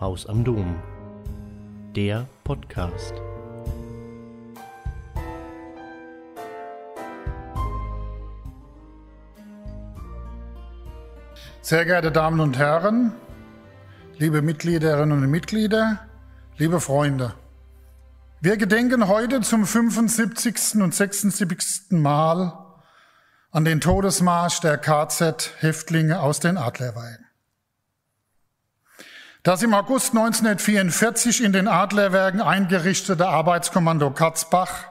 Haus am Dom. Der Podcast. Sehr geehrte Damen und Herren, liebe Mitgliederinnen und Mitglieder, liebe Freunde. Wir gedenken heute zum 75. und 76. Mal an den Todesmarsch der KZ-Häftlinge aus den Adlerweigen. Das im August 1944 in den Adlerwerken eingerichtete Arbeitskommando Katzbach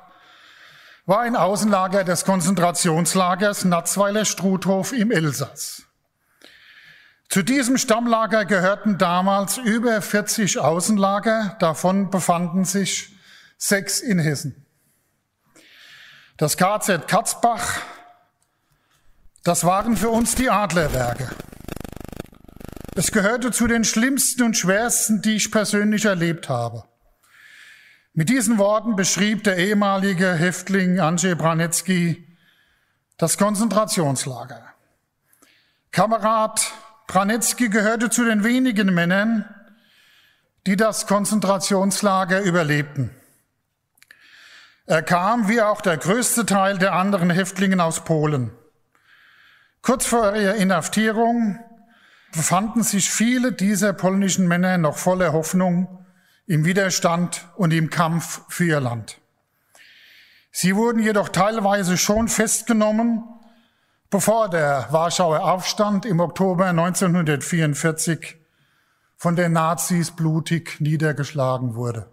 war ein Außenlager des Konzentrationslagers Natzweiler-Struthof im Elsass. Zu diesem Stammlager gehörten damals über 40 Außenlager, davon befanden sich sechs in Hessen. Das KZ Katzbach, das waren für uns die Adlerwerke. Es gehörte zu den schlimmsten und schwersten, die ich persönlich erlebt habe. Mit diesen Worten beschrieb der ehemalige Häftling Andrzej Branetzky das Konzentrationslager. Kamerad Branetzky gehörte zu den wenigen Männern, die das Konzentrationslager überlebten. Er kam, wie auch der größte Teil der anderen Häftlingen aus Polen. Kurz vor ihrer Inhaftierung befanden sich viele dieser polnischen Männer noch voller Hoffnung im Widerstand und im Kampf für ihr Land. Sie wurden jedoch teilweise schon festgenommen, bevor der Warschauer Aufstand im Oktober 1944 von den Nazis blutig niedergeschlagen wurde.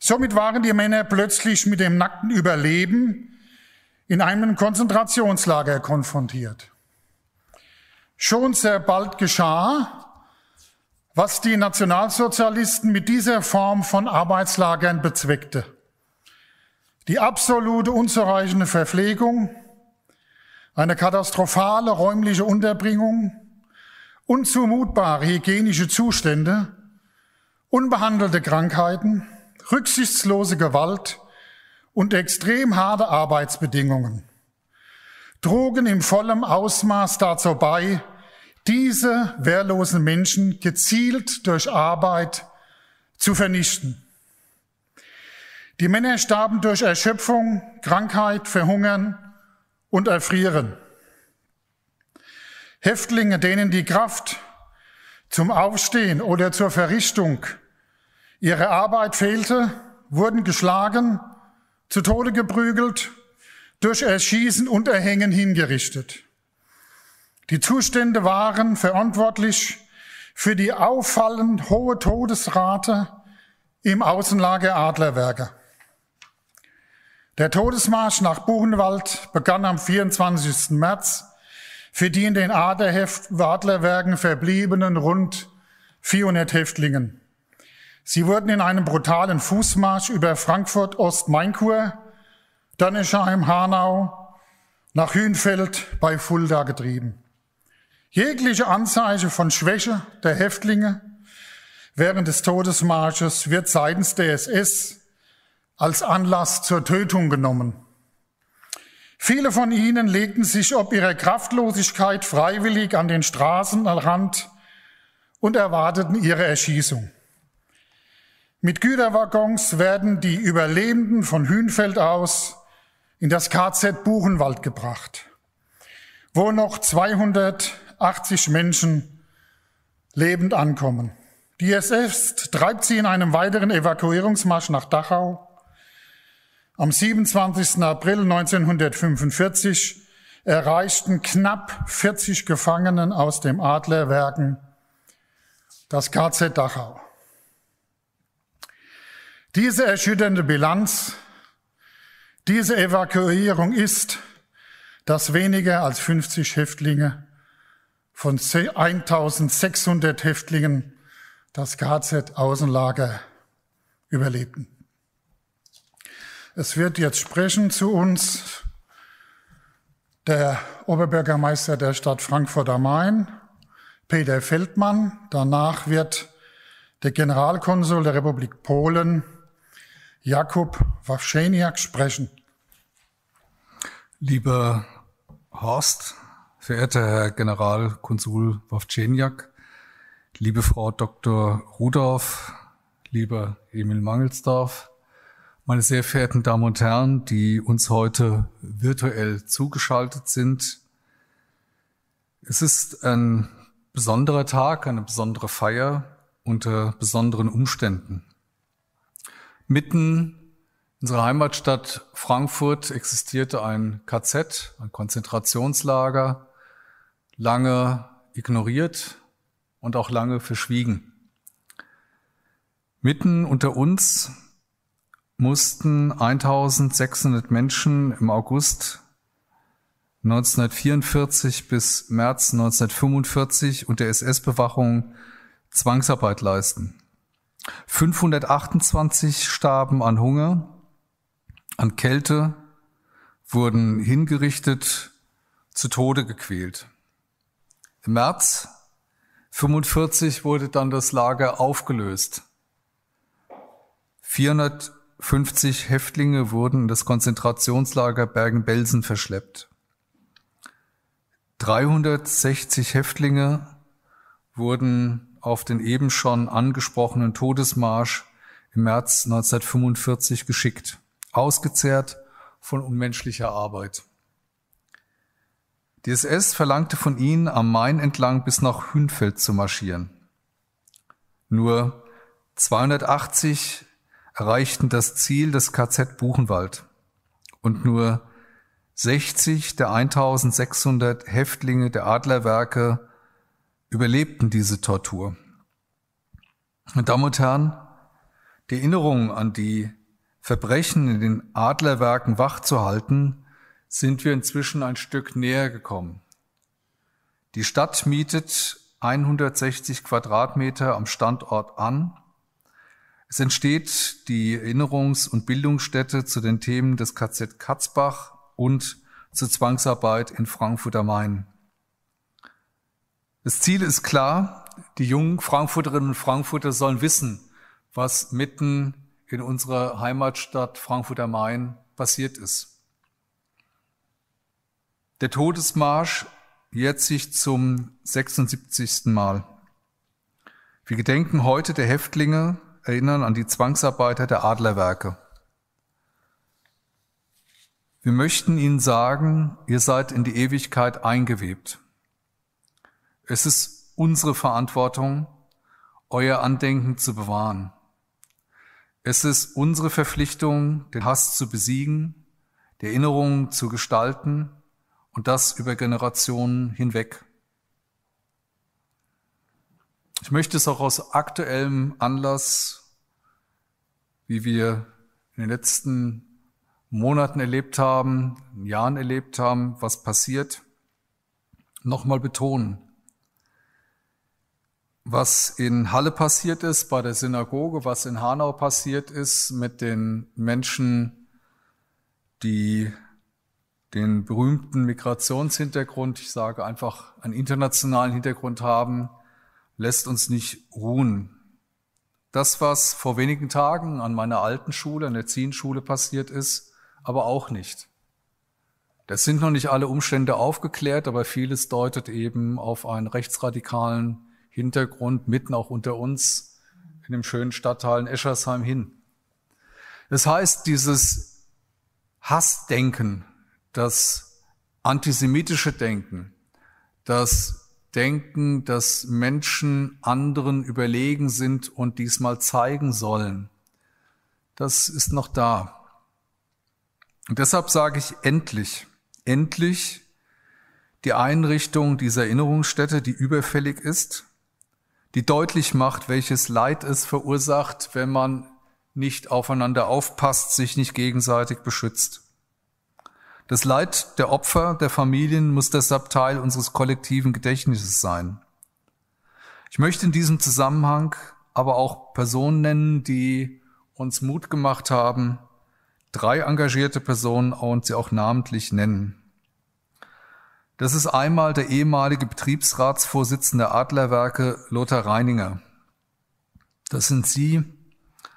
Somit waren die Männer plötzlich mit dem nackten Überleben in einem Konzentrationslager konfrontiert. Schon sehr bald geschah, was die Nationalsozialisten mit dieser Form von Arbeitslagern bezweckte. Die absolute unzureichende Verpflegung, eine katastrophale räumliche Unterbringung, unzumutbare hygienische Zustände, unbehandelte Krankheiten, rücksichtslose Gewalt und extrem harte Arbeitsbedingungen trugen im vollen Ausmaß dazu bei, diese wehrlosen Menschen gezielt durch Arbeit zu vernichten. Die Männer starben durch Erschöpfung, Krankheit, Verhungern und Erfrieren. Häftlinge, denen die Kraft zum Aufstehen oder zur Verrichtung Ihre Arbeit fehlte, wurden geschlagen, zu Tode geprügelt, durch Erschießen und Erhängen hingerichtet. Die Zustände waren verantwortlich für die auffallend hohe Todesrate im Außenlager Adlerwerke. Der Todesmarsch nach Buchenwald begann am 24. März für die in den Adlerwerken verbliebenen rund 400 Häftlingen. Sie wurden in einem brutalen Fußmarsch über Frankfurt Dannescheim, Hanau, nach Hünfeld bei Fulda getrieben. Jegliche Anzeichen von Schwäche der Häftlinge während des Todesmarsches wird seitens der SS als Anlass zur Tötung genommen. Viele von ihnen legten sich ob ihrer Kraftlosigkeit freiwillig an den Straßenrand und erwarteten ihre Erschießung. Mit Güterwaggons werden die Überlebenden von Hünfeld aus in das KZ Buchenwald gebracht, wo noch 280 Menschen lebend ankommen. Die SS treibt sie in einem weiteren Evakuierungsmarsch nach Dachau. Am 27. April 1945 erreichten knapp 40 Gefangenen aus dem Adlerwerken das KZ Dachau. Diese erschütternde Bilanz, diese Evakuierung ist, dass weniger als 50 Häftlinge von 1600 Häftlingen das KZ-Außenlager überlebten. Es wird jetzt sprechen zu uns der Oberbürgermeister der Stadt Frankfurt am Main, Peter Feldmann. Danach wird der Generalkonsul der Republik Polen, Jakub Wawscheniak sprechen. Lieber Horst, verehrter Herr Generalkonsul Wawczeniak, liebe Frau Dr. Rudolph, lieber Emil Mangelsdorf, meine sehr verehrten Damen und Herren, die uns heute virtuell zugeschaltet sind. Es ist ein besonderer Tag, eine besondere Feier unter besonderen Umständen. Mitten in unserer Heimatstadt Frankfurt existierte ein KZ, ein Konzentrationslager, lange ignoriert und auch lange verschwiegen. Mitten unter uns mussten 1600 Menschen im August 1944 bis März 1945 unter SS-Bewachung Zwangsarbeit leisten. 528 starben an Hunger, an Kälte, wurden hingerichtet, zu Tode gequält. Im März 45 wurde dann das Lager aufgelöst. 450 Häftlinge wurden in das Konzentrationslager Bergen-Belsen verschleppt. 360 Häftlinge wurden auf den eben schon angesprochenen Todesmarsch im März 1945 geschickt, ausgezehrt von unmenschlicher Arbeit. Die SS verlangte von ihnen, am Main entlang bis nach Hünfeld zu marschieren. Nur 280 erreichten das Ziel des KZ Buchenwald und nur 60 der 1600 Häftlinge der Adlerwerke überlebten diese Tortur. Meine Damen und Herren, die Erinnerung an die Verbrechen in den Adlerwerken wachzuhalten, sind wir inzwischen ein Stück näher gekommen. Die Stadt mietet 160 Quadratmeter am Standort an. Es entsteht die Erinnerungs- und Bildungsstätte zu den Themen des KZ Katzbach und zur Zwangsarbeit in Frankfurt am Main. Das Ziel ist klar, die jungen Frankfurterinnen und Frankfurter sollen wissen, was mitten in unserer Heimatstadt Frankfurt am Main passiert ist. Der Todesmarsch jährt sich zum 76. Mal. Wir gedenken heute der Häftlinge, erinnern an die Zwangsarbeiter der Adlerwerke. Wir möchten Ihnen sagen, ihr seid in die Ewigkeit eingewebt. Es ist unsere Verantwortung, euer Andenken zu bewahren. Es ist unsere Verpflichtung, den Hass zu besiegen, die Erinnerungen zu gestalten und das über Generationen hinweg. Ich möchte es auch aus aktuellem Anlass, wie wir in den letzten Monaten erlebt haben, Jahren erlebt haben, was passiert, nochmal betonen. Was in Halle passiert ist, bei der Synagoge, was in Hanau passiert ist mit den Menschen, die den berühmten Migrationshintergrund, ich sage einfach einen internationalen Hintergrund haben, lässt uns nicht ruhen. Das, was vor wenigen Tagen an meiner alten Schule, an der Zienschule passiert ist, aber auch nicht. Das sind noch nicht alle Umstände aufgeklärt, aber vieles deutet eben auf einen rechtsradikalen Hintergrund mitten auch unter uns in dem schönen Stadtteil in Eschersheim hin. Das heißt, dieses Hassdenken, das antisemitische Denken, das Denken, dass Menschen anderen überlegen sind und diesmal zeigen sollen, das ist noch da. Und deshalb sage ich endlich, endlich die Einrichtung dieser Erinnerungsstätte, die überfällig ist, die deutlich macht, welches Leid es verursacht, wenn man nicht aufeinander aufpasst, sich nicht gegenseitig beschützt. Das Leid der Opfer, der Familien muss deshalb Teil unseres kollektiven Gedächtnisses sein. Ich möchte in diesem Zusammenhang aber auch Personen nennen, die uns Mut gemacht haben, drei engagierte Personen und sie auch namentlich nennen. Das ist einmal der ehemalige Betriebsratsvorsitzende Adlerwerke Lothar Reininger. Das sind Sie,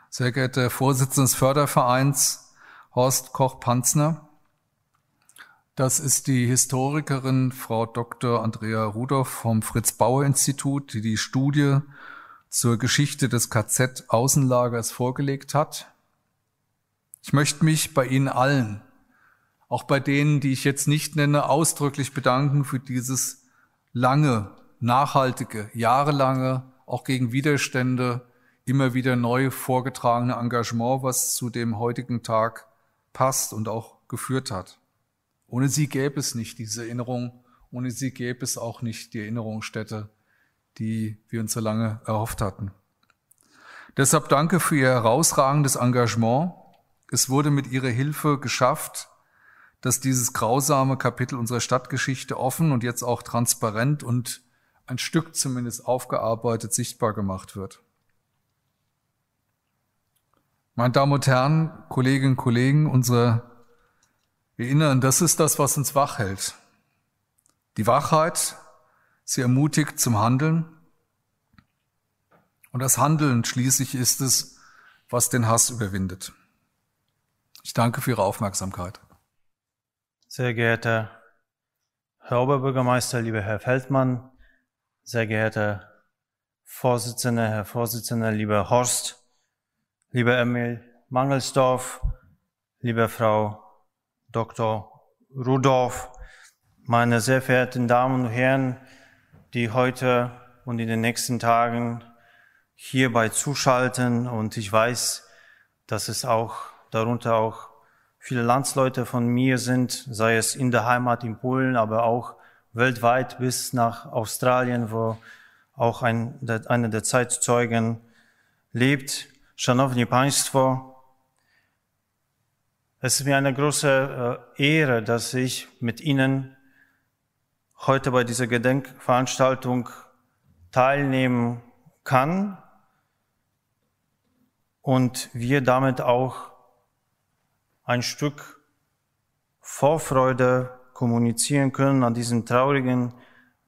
sehr geehrter Vorsitzender des Fördervereins Horst Koch-Panzner. Das ist die Historikerin Frau Dr. Andrea Rudolph vom Fritz-Bauer-Institut, die die Studie zur Geschichte des KZ-Außenlagers vorgelegt hat. Ich möchte mich bei Ihnen allen, auch bei denen, die ich jetzt nicht nenne, ausdrücklich bedanken für dieses lange, nachhaltige, jahrelange, auch gegen Widerstände immer wieder neu vorgetragene Engagement, was zu dem heutigen Tag passt und auch geführt hat. Ohne sie gäbe es nicht diese Erinnerung, ohne sie gäbe es auch nicht die Erinnerungsstätte, die wir uns so lange erhofft hatten. Deshalb danke für Ihr herausragendes Engagement. Es wurde mit Ihrer Hilfe geschafft, dass dieses grausame Kapitel unserer Stadtgeschichte offen und jetzt auch transparent und ein Stück zumindest aufgearbeitet sichtbar gemacht wird. Meine Damen und Herren, Kolleginnen und Kollegen, unsere erinnern, das ist das, was uns wach hält. Die Wachheit, sie ermutigt zum Handeln. Und das Handeln schließlich ist es, was den Hass überwindet. Ich danke für Ihre Aufmerksamkeit. Sehr geehrter Herr Oberbürgermeister, lieber Herr Feldmann, sehr geehrter Vorsitzender, Herr Vorsitzender, lieber Horst, lieber Emil Mangelsdorf, liebe Frau Dr. Rudolph, meine sehr verehrten Damen und Herren, die heute und in den nächsten Tagen hierbei zuschalten. Und ich weiß, dass es auch darunter auch viele Landsleute von mir sind, sei es in der Heimat in Polen, aber auch weltweit bis nach Australien, wo auch ein, einer der Zeitzeugen lebt. Szanowni Państwo, es ist mir eine große äh, Ehre, dass ich mit Ihnen heute bei dieser Gedenkveranstaltung teilnehmen kann und wir damit auch ein Stück Vorfreude kommunizieren können an diesem traurigen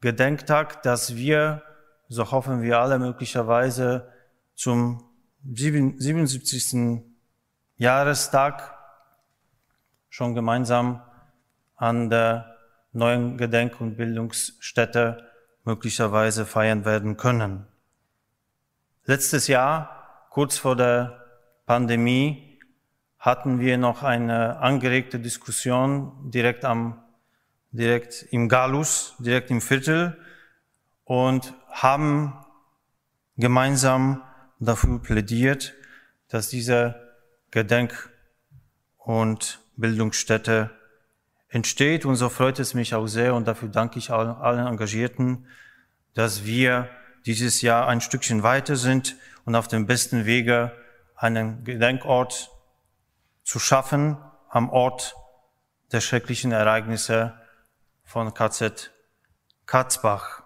Gedenktag, dass wir, so hoffen wir alle möglicherweise, zum 77. Jahrestag schon gemeinsam an der neuen Gedenk- und Bildungsstätte möglicherweise feiern werden können. Letztes Jahr, kurz vor der Pandemie, hatten wir noch eine angeregte Diskussion direkt am, direkt im Galus, direkt im Viertel und haben gemeinsam dafür plädiert, dass diese Gedenk- und Bildungsstätte entsteht. Und so freut es mich auch sehr und dafür danke ich allen Engagierten, dass wir dieses Jahr ein Stückchen weiter sind und auf dem besten Wege einen Gedenkort zu schaffen am Ort der schrecklichen Ereignisse von KZ Katzbach.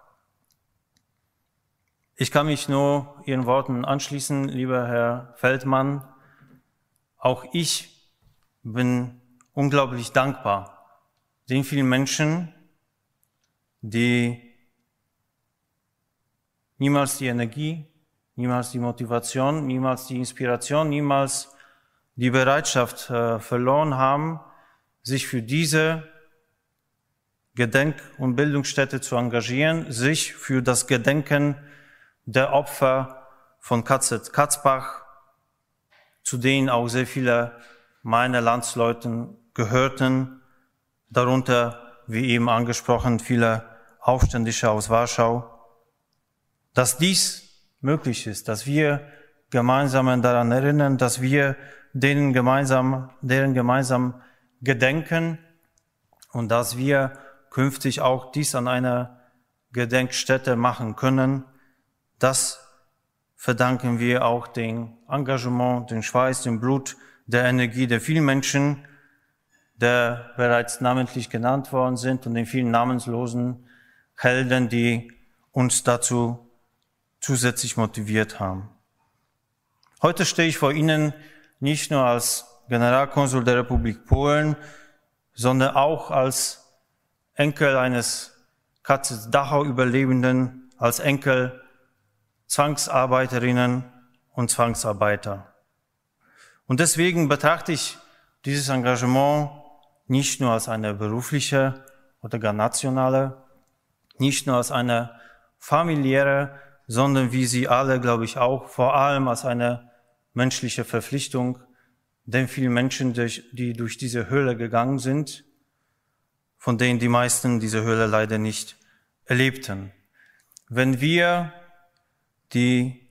Ich kann mich nur Ihren Worten anschließen, lieber Herr Feldmann. Auch ich bin unglaublich dankbar den vielen Menschen, die niemals die Energie, niemals die Motivation, niemals die Inspiration, niemals die Bereitschaft äh, verloren haben, sich für diese Gedenk- und Bildungsstätte zu engagieren, sich für das Gedenken der Opfer von KZ Katzbach, zu denen auch sehr viele meine Landsleuten gehörten, darunter, wie eben angesprochen, viele Aufständische aus Warschau, dass dies möglich ist, dass wir gemeinsam daran erinnern, dass wir denen gemeinsam, deren gemeinsam gedenken und dass wir künftig auch dies an einer Gedenkstätte machen können. Das verdanken wir auch dem Engagement, dem Schweiß, dem Blut der Energie der vielen Menschen, der bereits namentlich genannt worden sind und den vielen namenslosen Helden, die uns dazu zusätzlich motiviert haben. Heute stehe ich vor Ihnen nicht nur als Generalkonsul der Republik Polen, sondern auch als Enkel eines KZ Dachau Überlebenden, als Enkel Zwangsarbeiterinnen und Zwangsarbeiter. Und deswegen betrachte ich dieses Engagement nicht nur als eine berufliche oder gar nationale, nicht nur als eine familiäre, sondern wie sie alle, glaube ich, auch vor allem als eine menschliche Verpflichtung, denn viele Menschen, die durch diese Höhle gegangen sind, von denen die meisten diese Höhle leider nicht erlebten. Wenn wir die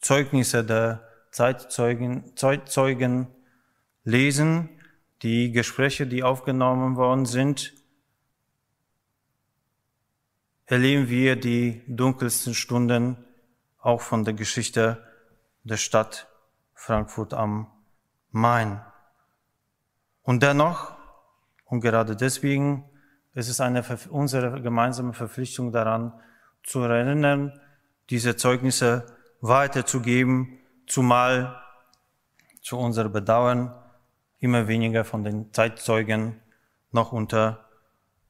Zeugnisse der Zeitzeugen, Zeitzeugen lesen, die Gespräche, die aufgenommen worden sind, erleben wir die dunkelsten Stunden auch von der Geschichte der Stadt Frankfurt am Main. Und dennoch, und gerade deswegen, ist es eine, unsere gemeinsame Verpflichtung daran, zu erinnern, diese Zeugnisse weiterzugeben, zumal zu unserem Bedauern immer weniger von den Zeitzeugen noch unter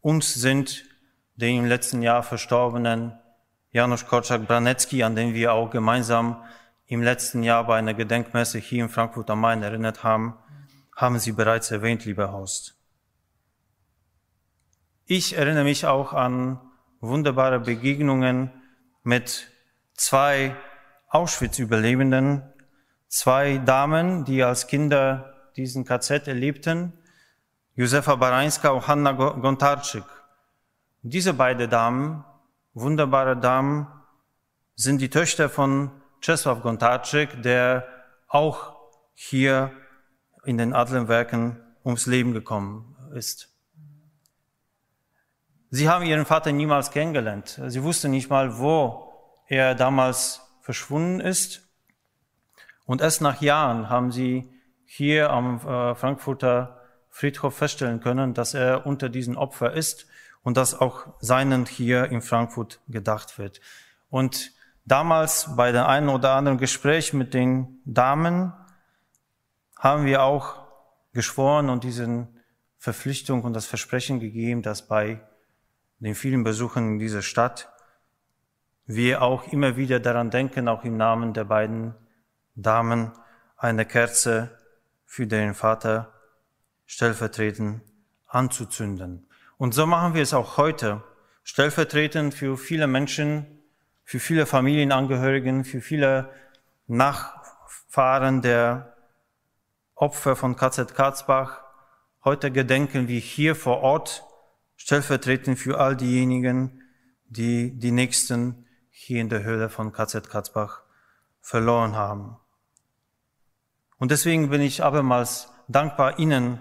uns sind, den im letzten Jahr verstorbenen Janusz Korczak-Branecki, an den wir auch gemeinsam im letzten Jahr bei einer Gedenkmesse hier in Frankfurt am Main erinnert haben, haben Sie bereits erwähnt, lieber Horst. Ich erinnere mich auch an wunderbare Begegnungen mit zwei Auschwitz-Überlebenden, zwei Damen, die als Kinder diesen KZ erlebten, Josefa Barańska und Hanna Gontarczyk. Diese beiden Damen, wunderbare Damen, sind die Töchter von Czesław Gontarczyk, der auch hier in den Adlerwerken ums Leben gekommen ist. Sie haben ihren Vater niemals kennengelernt. Sie wussten nicht mal, wo er damals verschwunden ist. Und erst nach Jahren haben sie hier am äh, Frankfurter Friedhof feststellen können, dass er unter diesen Opfer ist und dass auch seinen hier in Frankfurt gedacht wird. Und damals bei dem einen oder anderen Gespräch mit den Damen haben wir auch geschworen und diesen Verpflichtung und das Versprechen gegeben, dass bei den vielen Besuchen in dieser Stadt wir auch immer wieder daran denken, auch im Namen der beiden Damen, eine Kerze für den Vater stellvertretend anzuzünden. Und so machen wir es auch heute, stellvertretend für viele Menschen, für viele Familienangehörigen, für viele Nachfahren der Opfer von KZ Karzbach. Heute gedenken wir hier vor Ort stellvertretend für all diejenigen, die die Nächsten hier in der Höhle von KZ Katzbach verloren haben. Und deswegen bin ich abermals dankbar Ihnen,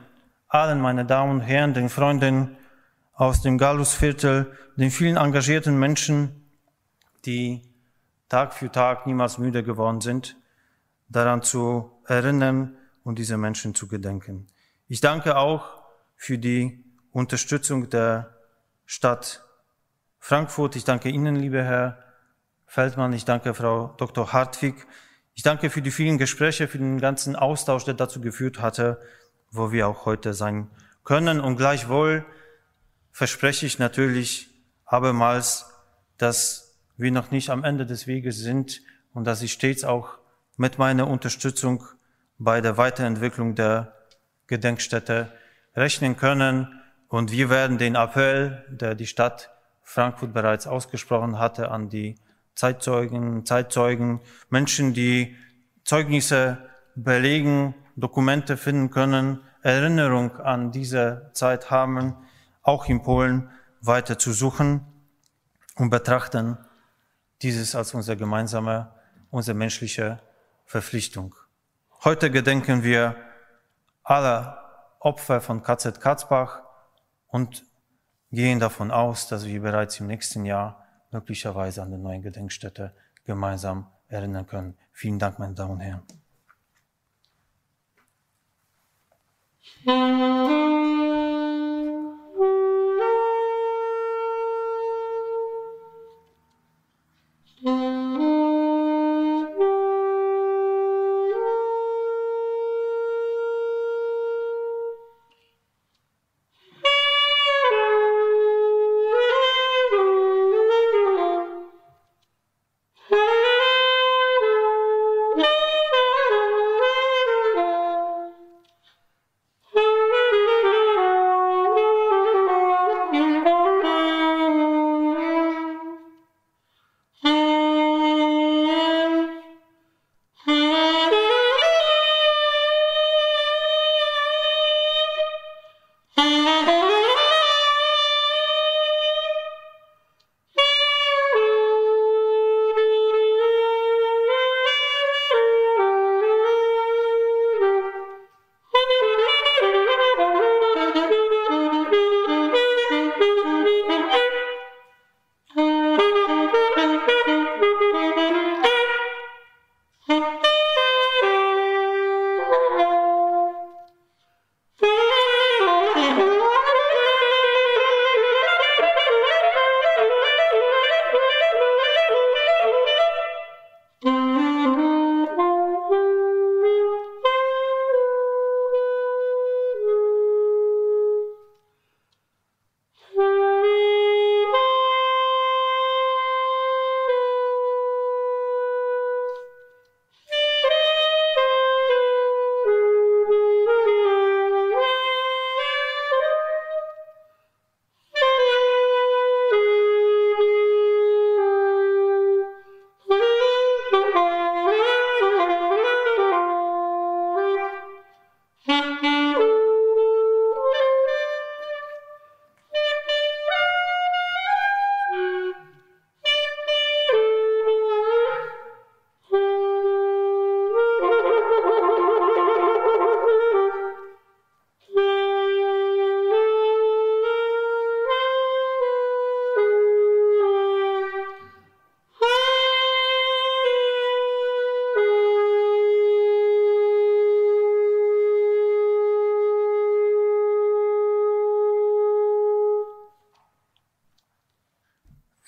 allen meine Damen und Herren, den Freunden aus dem Gallusviertel, den vielen engagierten Menschen, die Tag für Tag niemals müde geworden sind, daran zu erinnern und diese Menschen zu gedenken. Ich danke auch für die Unterstützung der Stadt Frankfurt. Ich danke Ihnen, lieber Herr Feldmann. Ich danke Frau Dr. Hartwig. Ich danke für die vielen Gespräche, für den ganzen Austausch, der dazu geführt hatte, wo wir auch heute sein können. Und gleichwohl verspreche ich natürlich abermals, dass wir noch nicht am Ende des Weges sind und dass ich stets auch mit meiner Unterstützung bei der Weiterentwicklung der Gedenkstätte rechnen können. Und wir werden den Appell, der die Stadt Frankfurt bereits ausgesprochen hatte, an die Zeitzeugen, Zeitzeugen, Menschen, die Zeugnisse belegen, Dokumente finden können, Erinnerung an diese Zeit haben, auch in Polen weiter zu suchen und betrachten dieses als unsere gemeinsame, unsere menschliche Verpflichtung. Heute gedenken wir aller Opfer von KZ Katzbach, und gehen davon aus, dass wir bereits im nächsten Jahr möglicherweise an der neuen Gedenkstätte gemeinsam erinnern können. Vielen Dank, meine Damen und Herren.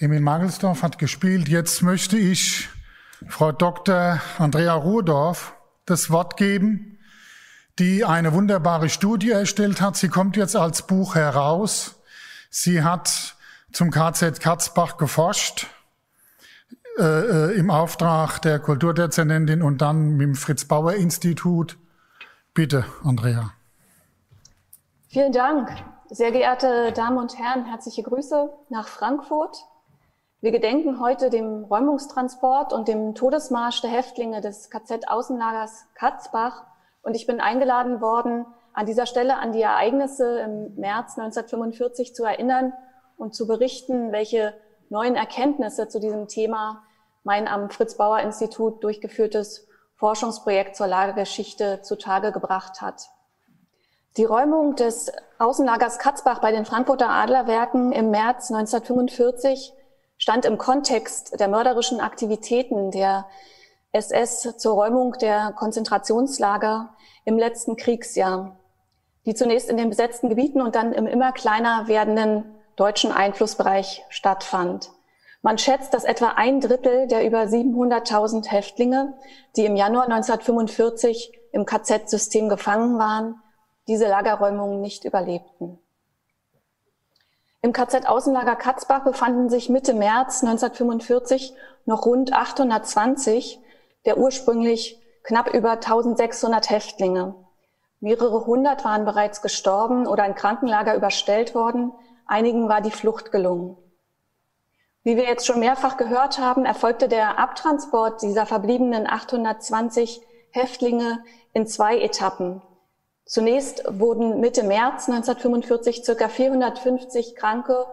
Emil Mangelsdorf hat gespielt. Jetzt möchte ich Frau Dr. Andrea Ruhdorf das Wort geben, die eine wunderbare Studie erstellt hat. Sie kommt jetzt als Buch heraus. Sie hat zum KZ Katzbach geforscht äh, äh, im Auftrag der Kulturdezernentin und dann mit dem Fritz Bauer Institut. Bitte, Andrea. Vielen Dank. Sehr geehrte Damen und Herren, herzliche Grüße nach Frankfurt. Wir gedenken heute dem Räumungstransport und dem Todesmarsch der Häftlinge des KZ-Außenlagers Katzbach. Und ich bin eingeladen worden, an dieser Stelle an die Ereignisse im März 1945 zu erinnern und zu berichten, welche neuen Erkenntnisse zu diesem Thema mein am Fritz-Bauer-Institut durchgeführtes Forschungsprojekt zur Lagergeschichte zutage gebracht hat. Die Räumung des Außenlagers Katzbach bei den Frankfurter Adlerwerken im März 1945 stand im Kontext der mörderischen Aktivitäten der SS zur Räumung der Konzentrationslager im letzten Kriegsjahr, die zunächst in den besetzten Gebieten und dann im immer kleiner werdenden deutschen Einflussbereich stattfand. Man schätzt, dass etwa ein Drittel der über 700.000 Häftlinge, die im Januar 1945 im KZ-System gefangen waren, diese Lagerräumungen nicht überlebten. Im KZ-Außenlager Katzbach befanden sich Mitte März 1945 noch rund 820 der ursprünglich knapp über 1600 Häftlinge. Mehrere hundert waren bereits gestorben oder in Krankenlager überstellt worden. Einigen war die Flucht gelungen. Wie wir jetzt schon mehrfach gehört haben, erfolgte der Abtransport dieser verbliebenen 820 Häftlinge in zwei Etappen. Zunächst wurden Mitte März 1945 circa 450 kranke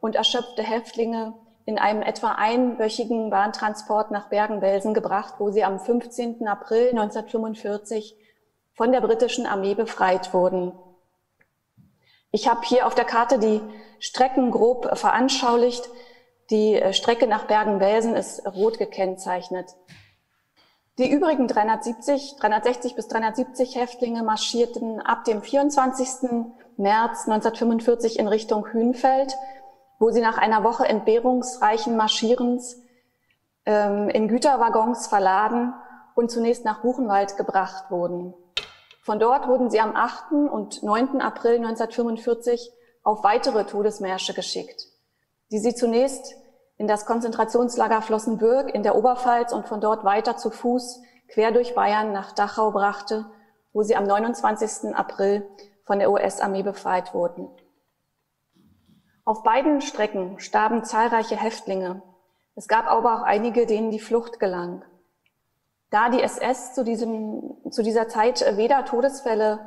und erschöpfte Häftlinge in einem etwa einwöchigen Bahntransport nach Bergen-Belsen gebracht, wo sie am 15. April 1945 von der britischen Armee befreit wurden. Ich habe hier auf der Karte die Strecken grob veranschaulicht. Die Strecke nach Bergen-Belsen ist rot gekennzeichnet. Die übrigen 370, 360 bis 370 Häftlinge marschierten ab dem 24. März 1945 in Richtung Hünfeld, wo sie nach einer Woche entbehrungsreichen Marschierens ähm, in Güterwaggons verladen und zunächst nach Buchenwald gebracht wurden. Von dort wurden sie am 8. und 9. April 1945 auf weitere Todesmärsche geschickt, die sie zunächst in das Konzentrationslager Flossenbürg in der Oberpfalz und von dort weiter zu Fuß quer durch Bayern nach Dachau brachte, wo sie am 29. April von der US-Armee befreit wurden. Auf beiden Strecken starben zahlreiche Häftlinge. Es gab aber auch einige, denen die Flucht gelang. Da die SS zu, diesem, zu dieser Zeit weder Todesfälle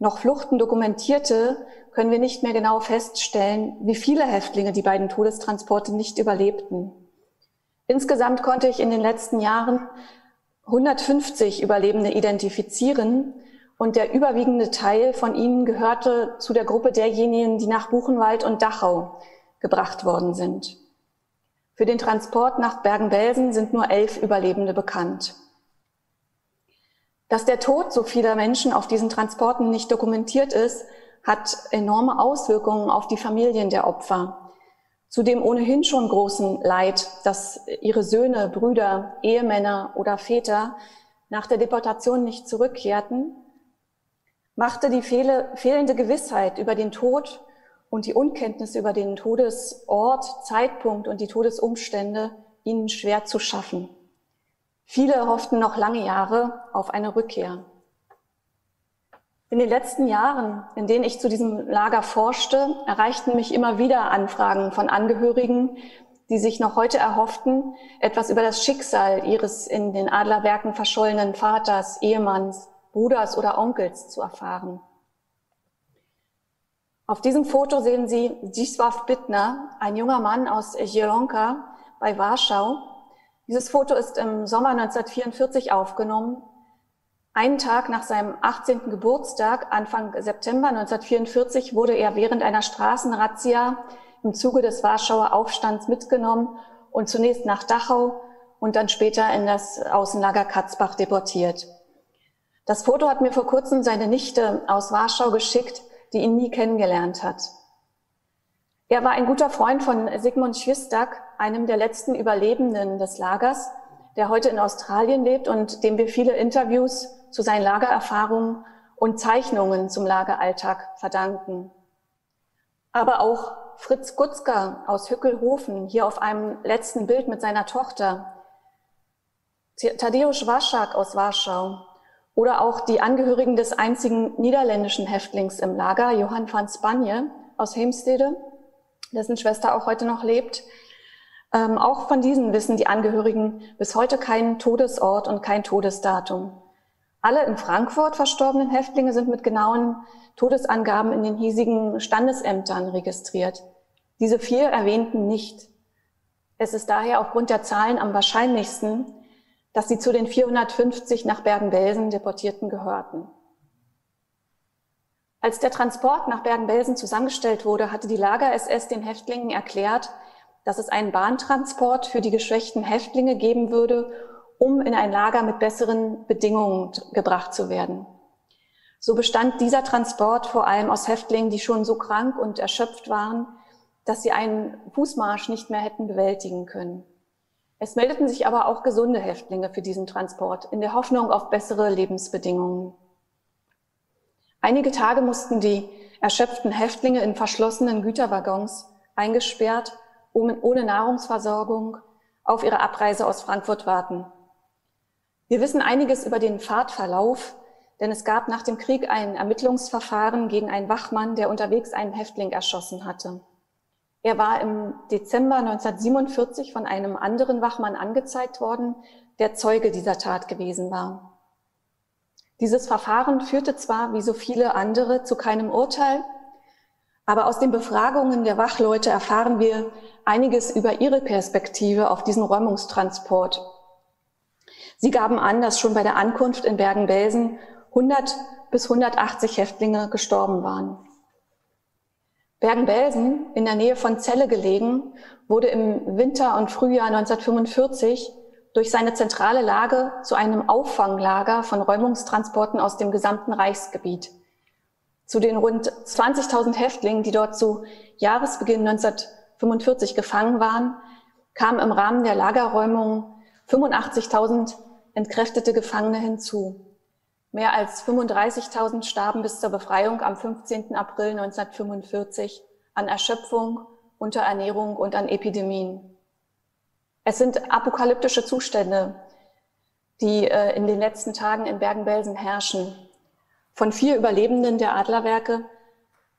noch Fluchten dokumentierte, können wir nicht mehr genau feststellen, wie viele Häftlinge die beiden Todestransporte nicht überlebten. Insgesamt konnte ich in den letzten Jahren 150 Überlebende identifizieren und der überwiegende Teil von ihnen gehörte zu der Gruppe derjenigen, die nach Buchenwald und Dachau gebracht worden sind. Für den Transport nach Bergen-Belsen sind nur elf Überlebende bekannt. Dass der Tod so vieler Menschen auf diesen Transporten nicht dokumentiert ist, hat enorme Auswirkungen auf die Familien der Opfer. Zu dem ohnehin schon großen Leid, dass ihre Söhne, Brüder, Ehemänner oder Väter nach der Deportation nicht zurückkehrten, machte die fehlende Gewissheit über den Tod und die Unkenntnis über den Todesort, Zeitpunkt und die Todesumstände ihnen schwer zu schaffen. Viele hofften noch lange Jahre auf eine Rückkehr. In den letzten Jahren, in denen ich zu diesem Lager forschte, erreichten mich immer wieder Anfragen von Angehörigen, die sich noch heute erhofften, etwas über das Schicksal ihres in den Adlerwerken verschollenen Vaters, Ehemanns, Bruders oder Onkels zu erfahren. Auf diesem Foto sehen Sie Zdzisław Bittner, ein junger Mann aus Zielonka bei Warschau, dieses Foto ist im Sommer 1944 aufgenommen. Einen Tag nach seinem 18. Geburtstag, Anfang September 1944, wurde er während einer Straßenrazzia im Zuge des Warschauer Aufstands mitgenommen und zunächst nach Dachau und dann später in das Außenlager Katzbach deportiert. Das Foto hat mir vor kurzem seine Nichte aus Warschau geschickt, die ihn nie kennengelernt hat. Er war ein guter Freund von Sigmund Schwistak, einem der letzten Überlebenden des Lagers, der heute in Australien lebt und dem wir viele Interviews zu seinen Lagererfahrungen und Zeichnungen zum Lageralltag verdanken. Aber auch Fritz Gutzka aus Hückelhofen, hier auf einem letzten Bild mit seiner Tochter, Tadeusz Waschak aus Warschau oder auch die Angehörigen des einzigen niederländischen Häftlings im Lager, Johann van Spanje aus Heemstede, dessen Schwester auch heute noch lebt. Ähm, auch von diesen wissen die Angehörigen bis heute keinen Todesort und kein Todesdatum. Alle in Frankfurt verstorbenen Häftlinge sind mit genauen Todesangaben in den hiesigen Standesämtern registriert. Diese vier erwähnten nicht. Es ist daher aufgrund der Zahlen am wahrscheinlichsten, dass sie zu den 450 nach Bergen-Belsen Deportierten gehörten. Als der Transport nach Bergen-Belsen zusammengestellt wurde, hatte die Lager-SS den Häftlingen erklärt, dass es einen Bahntransport für die geschwächten Häftlinge geben würde, um in ein Lager mit besseren Bedingungen gebracht zu werden. So bestand dieser Transport vor allem aus Häftlingen, die schon so krank und erschöpft waren, dass sie einen Fußmarsch nicht mehr hätten bewältigen können. Es meldeten sich aber auch gesunde Häftlinge für diesen Transport in der Hoffnung auf bessere Lebensbedingungen. Einige Tage mussten die erschöpften Häftlinge in verschlossenen Güterwaggons eingesperrt, ohne Nahrungsversorgung auf ihre Abreise aus Frankfurt warten. Wir wissen einiges über den Fahrtverlauf, denn es gab nach dem Krieg ein Ermittlungsverfahren gegen einen Wachmann, der unterwegs einen Häftling erschossen hatte. Er war im Dezember 1947 von einem anderen Wachmann angezeigt worden, der Zeuge dieser Tat gewesen war. Dieses Verfahren führte zwar, wie so viele andere, zu keinem Urteil, aber aus den Befragungen der Wachleute erfahren wir einiges über ihre Perspektive auf diesen Räumungstransport. Sie gaben an, dass schon bei der Ankunft in Bergen-Belsen 100 bis 180 Häftlinge gestorben waren. Bergen-Belsen, in der Nähe von Celle gelegen, wurde im Winter und Frühjahr 1945 durch seine zentrale Lage zu einem Auffanglager von Räumungstransporten aus dem gesamten Reichsgebiet. Zu den rund 20.000 Häftlingen, die dort zu Jahresbeginn 1945 gefangen waren, kamen im Rahmen der Lagerräumung 85.000 entkräftete Gefangene hinzu. Mehr als 35.000 starben bis zur Befreiung am 15. April 1945 an Erschöpfung, Unterernährung und an Epidemien. Es sind apokalyptische Zustände, die äh, in den letzten Tagen in Bergen-Belsen herrschen. Von vier Überlebenden der Adlerwerke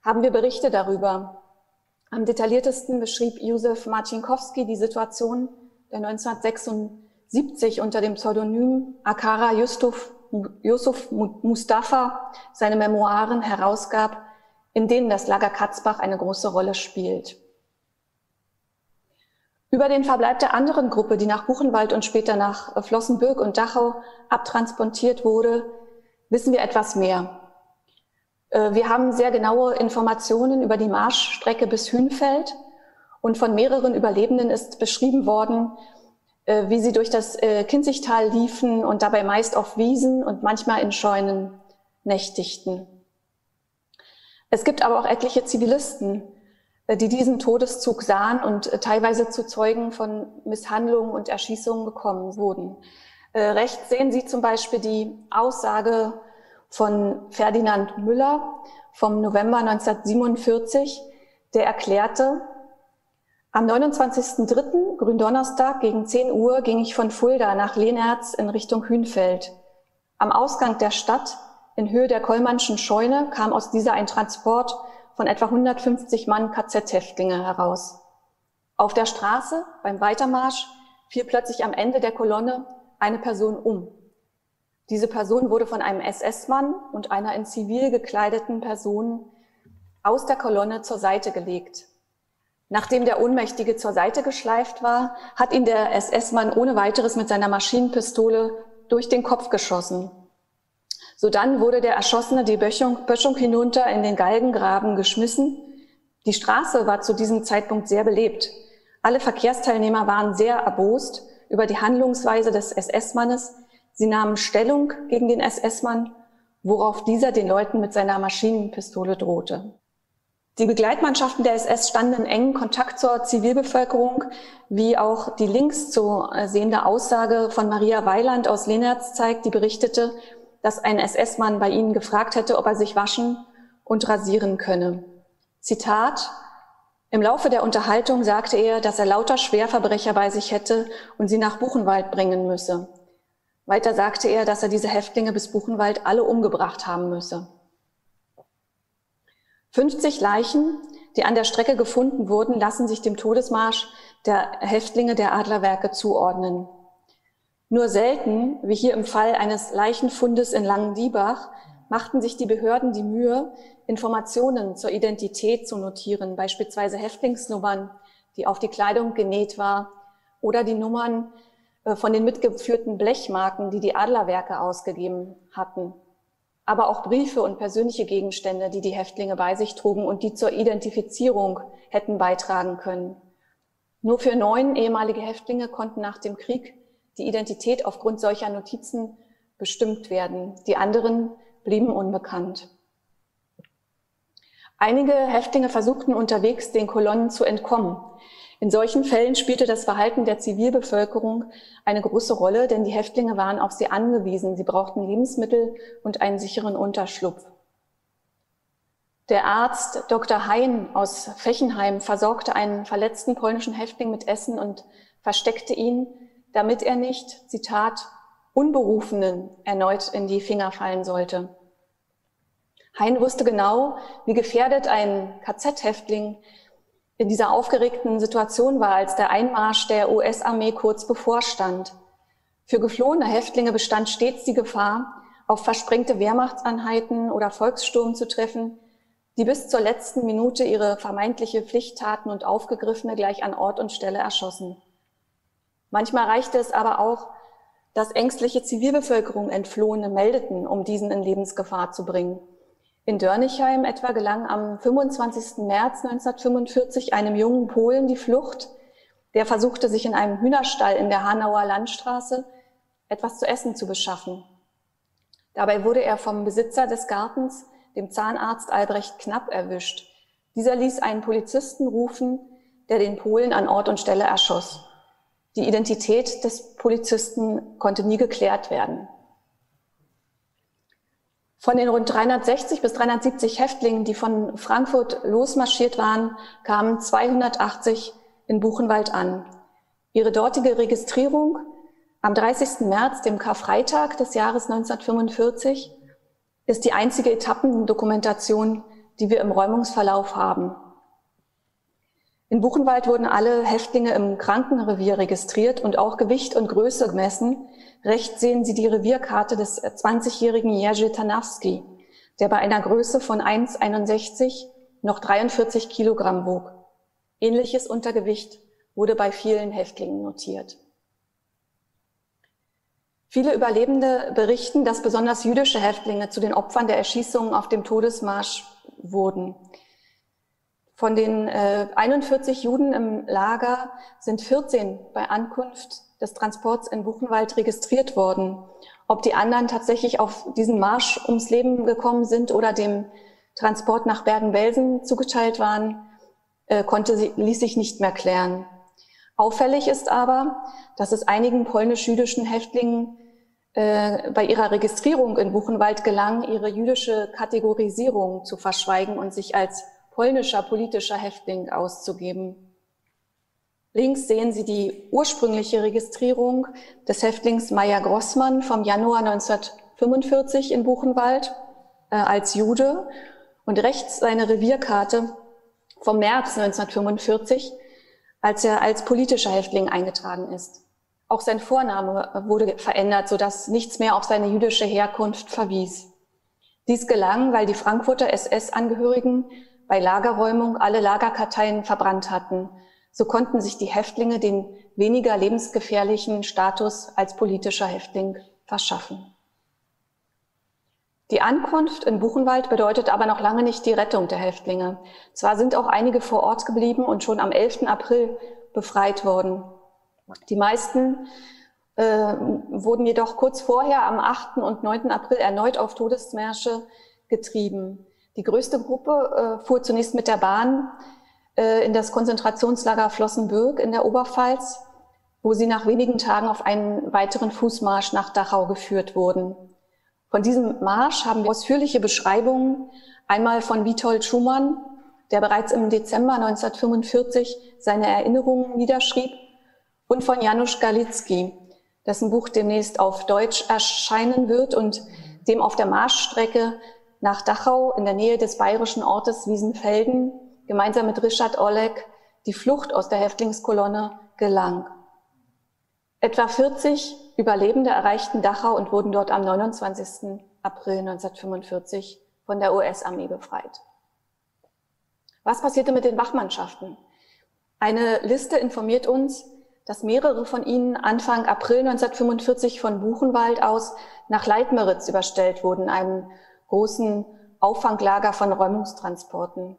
haben wir Berichte darüber. Am detailliertesten beschrieb Josef Marcinkowski die Situation, der 1976 unter dem Pseudonym Akara Yusuf, Yusuf Mustafa seine Memoiren herausgab, in denen das Lager Katzbach eine große Rolle spielt. Über den Verbleib der anderen Gruppe, die nach Buchenwald und später nach Flossenbürg und Dachau abtransportiert wurde, wissen wir etwas mehr. Äh, wir haben sehr genaue Informationen über die Marschstrecke bis Hünfeld und von mehreren Überlebenden ist beschrieben worden, äh, wie sie durch das äh, Kinzigtal liefen und dabei meist auf Wiesen und manchmal in Scheunen nächtigten. Es gibt aber auch etliche Zivilisten, die diesen Todeszug sahen und teilweise zu Zeugen von Misshandlungen und Erschießungen gekommen wurden. Äh, rechts sehen Sie zum Beispiel die Aussage von Ferdinand Müller vom November 1947, der erklärte, am 29.03. Gründonnerstag gegen 10 Uhr ging ich von Fulda nach Lehnerz in Richtung Hünfeld. Am Ausgang der Stadt, in Höhe der Kollmannschen Scheune, kam aus dieser ein Transport von etwa 150 Mann KZ-Häftlinge heraus. Auf der Straße beim Weitermarsch fiel plötzlich am Ende der Kolonne eine Person um. Diese Person wurde von einem SS-Mann und einer in Zivil gekleideten Person aus der Kolonne zur Seite gelegt. Nachdem der Ohnmächtige zur Seite geschleift war, hat ihn der SS-Mann ohne weiteres mit seiner Maschinenpistole durch den Kopf geschossen. Sodann wurde der Erschossene die Böschung, Böschung hinunter in den Galgengraben geschmissen. Die Straße war zu diesem Zeitpunkt sehr belebt. Alle Verkehrsteilnehmer waren sehr erbost über die Handlungsweise des SS-Mannes. Sie nahmen Stellung gegen den SS-Mann, worauf dieser den Leuten mit seiner Maschinenpistole drohte. Die Begleitmannschaften der SS standen in engem Kontakt zur Zivilbevölkerung, wie auch die links zu sehende Aussage von Maria Weiland aus Lenerz zeigt, die berichtete, dass ein SS-Mann bei ihnen gefragt hätte, ob er sich waschen und rasieren könne. Zitat, im Laufe der Unterhaltung sagte er, dass er lauter Schwerverbrecher bei sich hätte und sie nach Buchenwald bringen müsse. Weiter sagte er, dass er diese Häftlinge bis Buchenwald alle umgebracht haben müsse. 50 Leichen, die an der Strecke gefunden wurden, lassen sich dem Todesmarsch der Häftlinge der Adlerwerke zuordnen. Nur selten, wie hier im Fall eines Leichenfundes in Langendiebach, machten sich die Behörden die Mühe, Informationen zur Identität zu notieren, beispielsweise Häftlingsnummern, die auf die Kleidung genäht war, oder die Nummern äh, von den mitgeführten Blechmarken, die die Adlerwerke ausgegeben hatten aber auch Briefe und persönliche Gegenstände, die die Häftlinge bei sich trugen und die zur Identifizierung hätten beitragen können. Nur für neun ehemalige Häftlinge konnten nach dem Krieg die Identität aufgrund solcher Notizen bestimmt werden. Die anderen blieben unbekannt. Einige Häftlinge versuchten unterwegs den Kolonnen zu entkommen. In solchen Fällen spielte das Verhalten der Zivilbevölkerung eine große Rolle, denn die Häftlinge waren auf sie angewiesen. Sie brauchten Lebensmittel und einen sicheren Unterschlupf. Der Arzt Dr. Hein aus Fechenheim versorgte einen verletzten polnischen Häftling mit Essen und versteckte ihn, damit er nicht, Zitat, Unberufenen erneut in die Finger fallen sollte. Hein wusste genau, wie gefährdet ein KZ-Häftling in dieser aufgeregten Situation war, als der Einmarsch der US-Armee kurz bevorstand. Für geflohene Häftlinge bestand stets die Gefahr, auf versprengte Wehrmachtseinheiten oder Volkssturm zu treffen, die bis zur letzten Minute ihre vermeintliche Pflichttaten und Aufgegriffene gleich an Ort und Stelle erschossen. Manchmal reichte es aber auch, dass ängstliche Zivilbevölkerung Entflohene meldeten, um diesen in Lebensgefahr zu bringen. In Dörnichheim etwa gelang am 25. März 1945 einem jungen Polen die Flucht, der versuchte, sich in einem Hühnerstall in der Hanauer Landstraße etwas zu essen zu beschaffen. Dabei wurde er vom Besitzer des Gartens, dem Zahnarzt Albrecht Knapp, erwischt. Dieser ließ einen Polizisten rufen, der den Polen an Ort und Stelle erschoss. Die Identität des Polizisten konnte nie geklärt werden. Von den rund 360 bis 370 Häftlingen, die von Frankfurt losmarschiert waren, kamen 280 in Buchenwald an. Ihre dortige Registrierung am 30. März, dem Karfreitag des Jahres 1945, ist die einzige Etappendokumentation, die wir im Räumungsverlauf haben. In Buchenwald wurden alle Häftlinge im Krankenrevier registriert und auch Gewicht und Größe gemessen, Rechts sehen Sie die Revierkarte des 20-jährigen Jerzy Tanawski, der bei einer Größe von 1,61 noch 43 Kilogramm wog. Ähnliches Untergewicht wurde bei vielen Häftlingen notiert. Viele Überlebende berichten, dass besonders jüdische Häftlinge zu den Opfern der Erschießungen auf dem Todesmarsch wurden. Von den äh, 41 Juden im Lager sind 14 bei Ankunft des Transports in Buchenwald registriert worden. Ob die anderen tatsächlich auf diesen Marsch ums Leben gekommen sind oder dem Transport nach Bergen-Belsen zugeteilt waren, äh, konnte ließ sich nicht mehr klären. Auffällig ist aber, dass es einigen polnisch-jüdischen Häftlingen äh, bei ihrer Registrierung in Buchenwald gelang, ihre jüdische Kategorisierung zu verschweigen und sich als polnischer politischer Häftling auszugeben. Links sehen Sie die ursprüngliche Registrierung des Häftlings Meyer Grossmann vom Januar 1945 in Buchenwald äh, als Jude und rechts seine Revierkarte vom März 1945, als er als politischer Häftling eingetragen ist. Auch sein Vorname wurde verändert, sodass nichts mehr auf seine jüdische Herkunft verwies. Dies gelang, weil die Frankfurter SS-Angehörigen bei Lagerräumung alle Lagerkarteien verbrannt hatten so konnten sich die Häftlinge den weniger lebensgefährlichen Status als politischer Häftling verschaffen. Die Ankunft in Buchenwald bedeutet aber noch lange nicht die Rettung der Häftlinge. Zwar sind auch einige vor Ort geblieben und schon am 11. April befreit worden. Die meisten äh, wurden jedoch kurz vorher am 8. und 9. April erneut auf Todesmärsche getrieben. Die größte Gruppe äh, fuhr zunächst mit der Bahn äh, in das Konzentrationslager Flossenbürg in der Oberpfalz, wo sie nach wenigen Tagen auf einen weiteren Fußmarsch nach Dachau geführt wurden. Von diesem Marsch haben wir ausführliche Beschreibungen, einmal von Witold Schumann, der bereits im Dezember 1945 seine Erinnerungen niederschrieb, und von Janusz Galitzki, dessen Buch demnächst auf Deutsch erscheinen wird und dem auf der Marschstrecke nach Dachau in der Nähe des bayerischen Ortes Wiesenfelden gemeinsam mit Richard Oleg die Flucht aus der Häftlingskolonne gelang. Etwa 40 Überlebende erreichten Dachau und wurden dort am 29. April 1945 von der US-Armee befreit. Was passierte mit den Wachmannschaften? Eine Liste informiert uns, dass mehrere von ihnen Anfang April 1945 von Buchenwald aus nach Leitmeritz überstellt wurden, einem großen Auffanglager von Räumungstransporten.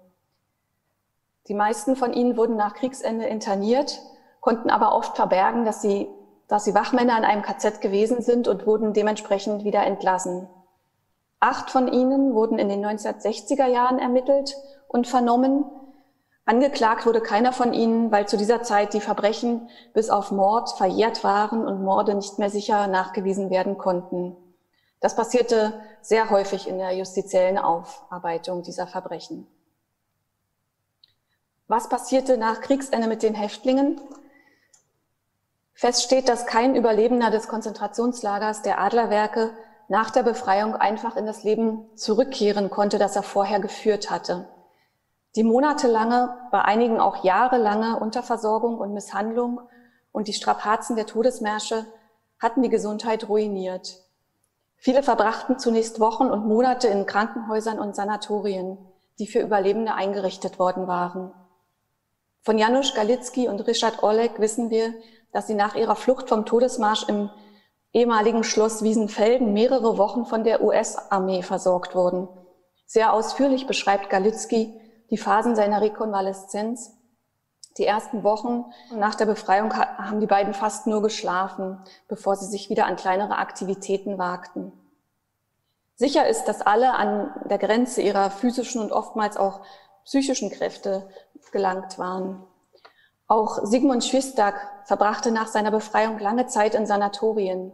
Die meisten von ihnen wurden nach Kriegsende interniert, konnten aber oft verbergen, dass sie, dass sie Wachmänner in einem KZ gewesen sind und wurden dementsprechend wieder entlassen. Acht von ihnen wurden in den 1960er Jahren ermittelt und vernommen. Angeklagt wurde keiner von ihnen, weil zu dieser Zeit die Verbrechen bis auf Mord verjährt waren und Morde nicht mehr sicher nachgewiesen werden konnten. Das passierte sehr häufig in der justiziellen Aufarbeitung dieser Verbrechen. Was passierte nach Kriegsende mit den Häftlingen? Fest steht, dass kein Überlebender des Konzentrationslagers der Adlerwerke nach der Befreiung einfach in das Leben zurückkehren konnte, das er vorher geführt hatte. Die monatelange, bei einigen auch jahrelange Unterversorgung und Misshandlung und die Strapazen der Todesmärsche hatten die Gesundheit ruiniert. Viele verbrachten zunächst Wochen und Monate in Krankenhäusern und Sanatorien, die für Überlebende eingerichtet worden waren. Von Janusz Galitzki und Richard Oleg wissen wir, dass sie nach ihrer Flucht vom Todesmarsch im ehemaligen Schloss Wiesenfelden mehrere Wochen von der US-Armee versorgt wurden. Sehr ausführlich beschreibt Galitzki die Phasen seiner Rekonvaleszenz. Die ersten Wochen nach der Befreiung haben die beiden fast nur geschlafen, bevor sie sich wieder an kleinere Aktivitäten wagten. Sicher ist, dass alle an der Grenze ihrer physischen und oftmals auch psychischen Kräfte gelangt waren. Auch Sigmund Schwistak verbrachte nach seiner Befreiung lange Zeit in Sanatorien.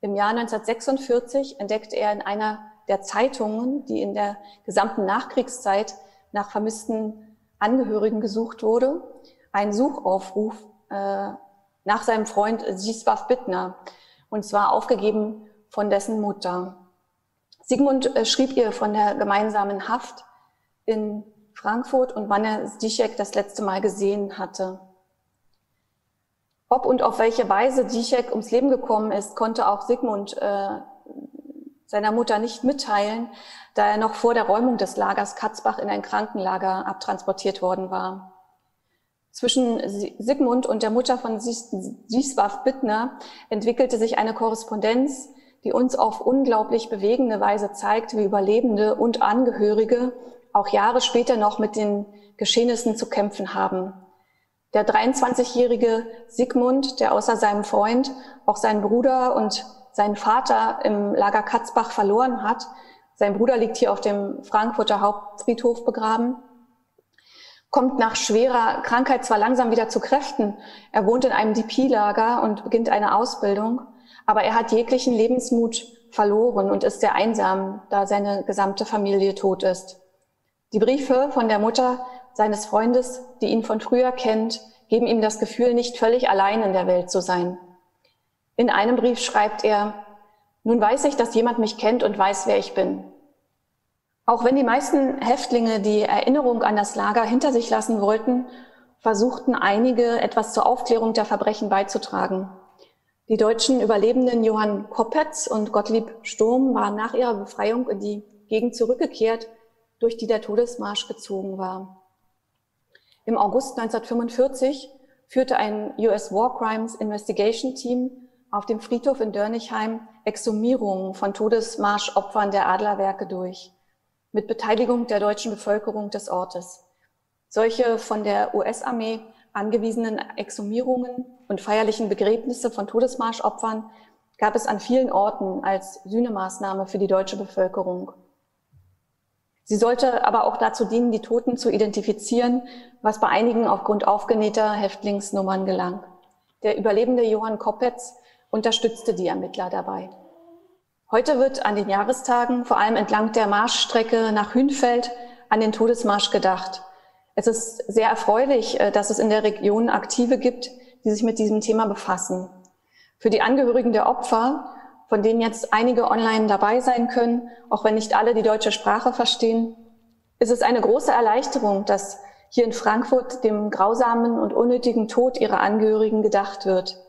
Im Jahr 1946 entdeckte er in einer der Zeitungen, die in der gesamten Nachkriegszeit nach vermissten Angehörigen gesucht wurde, einen Suchaufruf äh, nach seinem Freund Zisław Bittner, und zwar aufgegeben von dessen Mutter. Sigmund äh, schrieb ihr von der gemeinsamen Haft in Frankfurt und wann er Zizek das letzte Mal gesehen hatte. Ob und auf welche Weise Zizek ums Leben gekommen ist, konnte auch Sigmund äh, seiner Mutter nicht mitteilen, da er noch vor der Räumung des Lagers Katzbach in ein Krankenlager abtransportiert worden war. Zwischen Sigmund und der Mutter von Zisław Bittner entwickelte sich eine Korrespondenz, die uns auf unglaublich bewegende Weise zeigt, wie Überlebende und Angehörige auch Jahre später noch mit den Geschehnissen zu kämpfen haben. Der 23-jährige Sigmund, der außer seinem Freund auch seinen Bruder und seinen Vater im Lager Katzbach verloren hat, sein Bruder liegt hier auf dem Frankfurter Hauptfriedhof begraben, kommt nach schwerer Krankheit zwar langsam wieder zu Kräften, er wohnt in einem DP-Lager und beginnt eine Ausbildung, aber er hat jeglichen Lebensmut verloren und ist sehr einsam, da seine gesamte Familie tot ist. Die Briefe von der Mutter seines Freundes, die ihn von früher kennt, geben ihm das Gefühl, nicht völlig allein in der Welt zu sein. In einem Brief schreibt er, nun weiß ich, dass jemand mich kennt und weiß, wer ich bin. Auch wenn die meisten Häftlinge die Erinnerung an das Lager hinter sich lassen wollten, versuchten einige etwas zur Aufklärung der Verbrechen beizutragen. Die deutschen Überlebenden Johann Koppetz und Gottlieb Sturm waren nach ihrer Befreiung in die Gegend zurückgekehrt durch die der Todesmarsch gezogen war. Im August 1945 führte ein US War Crimes Investigation Team auf dem Friedhof in Dörnichheim Exhumierungen von Todesmarschopfern der Adlerwerke durch, mit Beteiligung der deutschen Bevölkerung des Ortes. Solche von der US-Armee angewiesenen Exhumierungen und feierlichen Begräbnisse von Todesmarschopfern gab es an vielen Orten als Sühnemaßnahme für die deutsche Bevölkerung. Sie sollte aber auch dazu dienen, die Toten zu identifizieren, was bei einigen aufgrund aufgenähter Häftlingsnummern gelang. Der Überlebende Johann Koppetz unterstützte die Ermittler dabei. Heute wird an den Jahrestagen vor allem entlang der Marschstrecke nach Hünfeld an den Todesmarsch gedacht. Es ist sehr erfreulich, äh, dass es in der Region Aktive gibt, die sich mit diesem Thema befassen. Für die Angehörigen der Opfer, von denen jetzt einige online dabei sein können, auch wenn nicht alle die deutsche Sprache verstehen, ist es eine große Erleichterung, dass hier in Frankfurt dem grausamen und unnötigen Tod ihrer Angehörigen gedacht wird.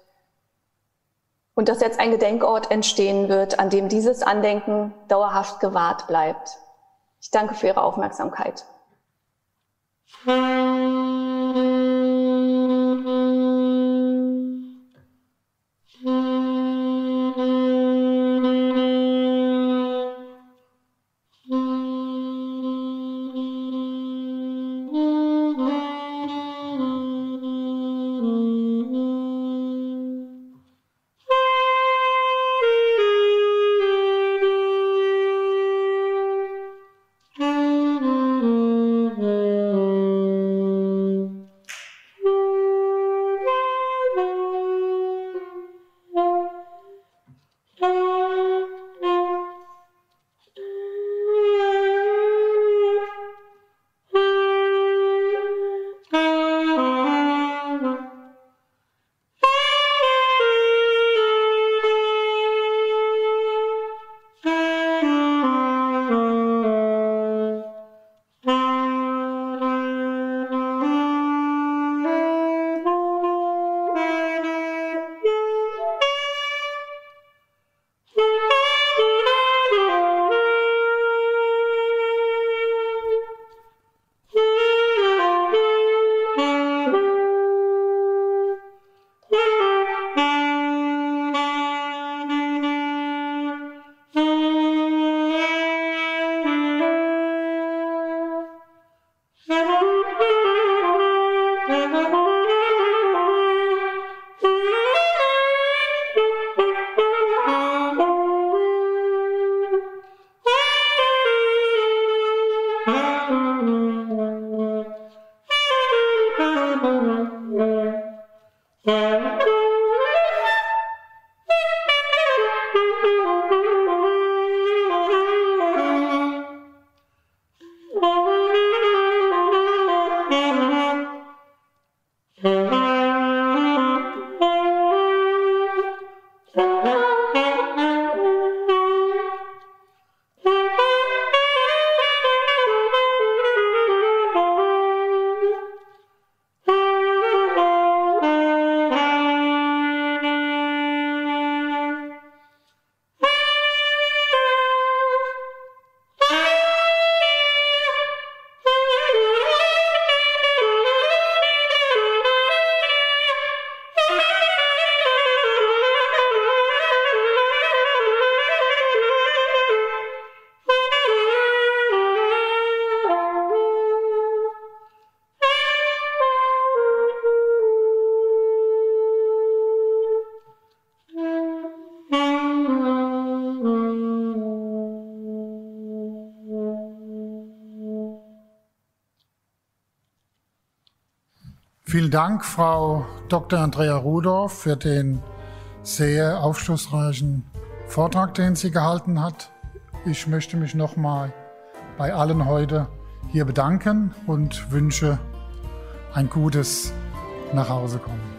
Und dass jetzt ein Gedenkort entstehen wird, an dem dieses Andenken dauerhaft gewahrt bleibt. Ich danke für Ihre Aufmerksamkeit. Vielen Dank, Frau Dr. Andrea Rudorf, für den sehr aufschlussreichen Vortrag, den sie gehalten hat. Ich möchte mich nochmal bei allen heute hier bedanken und wünsche ein gutes Nachhausekommen.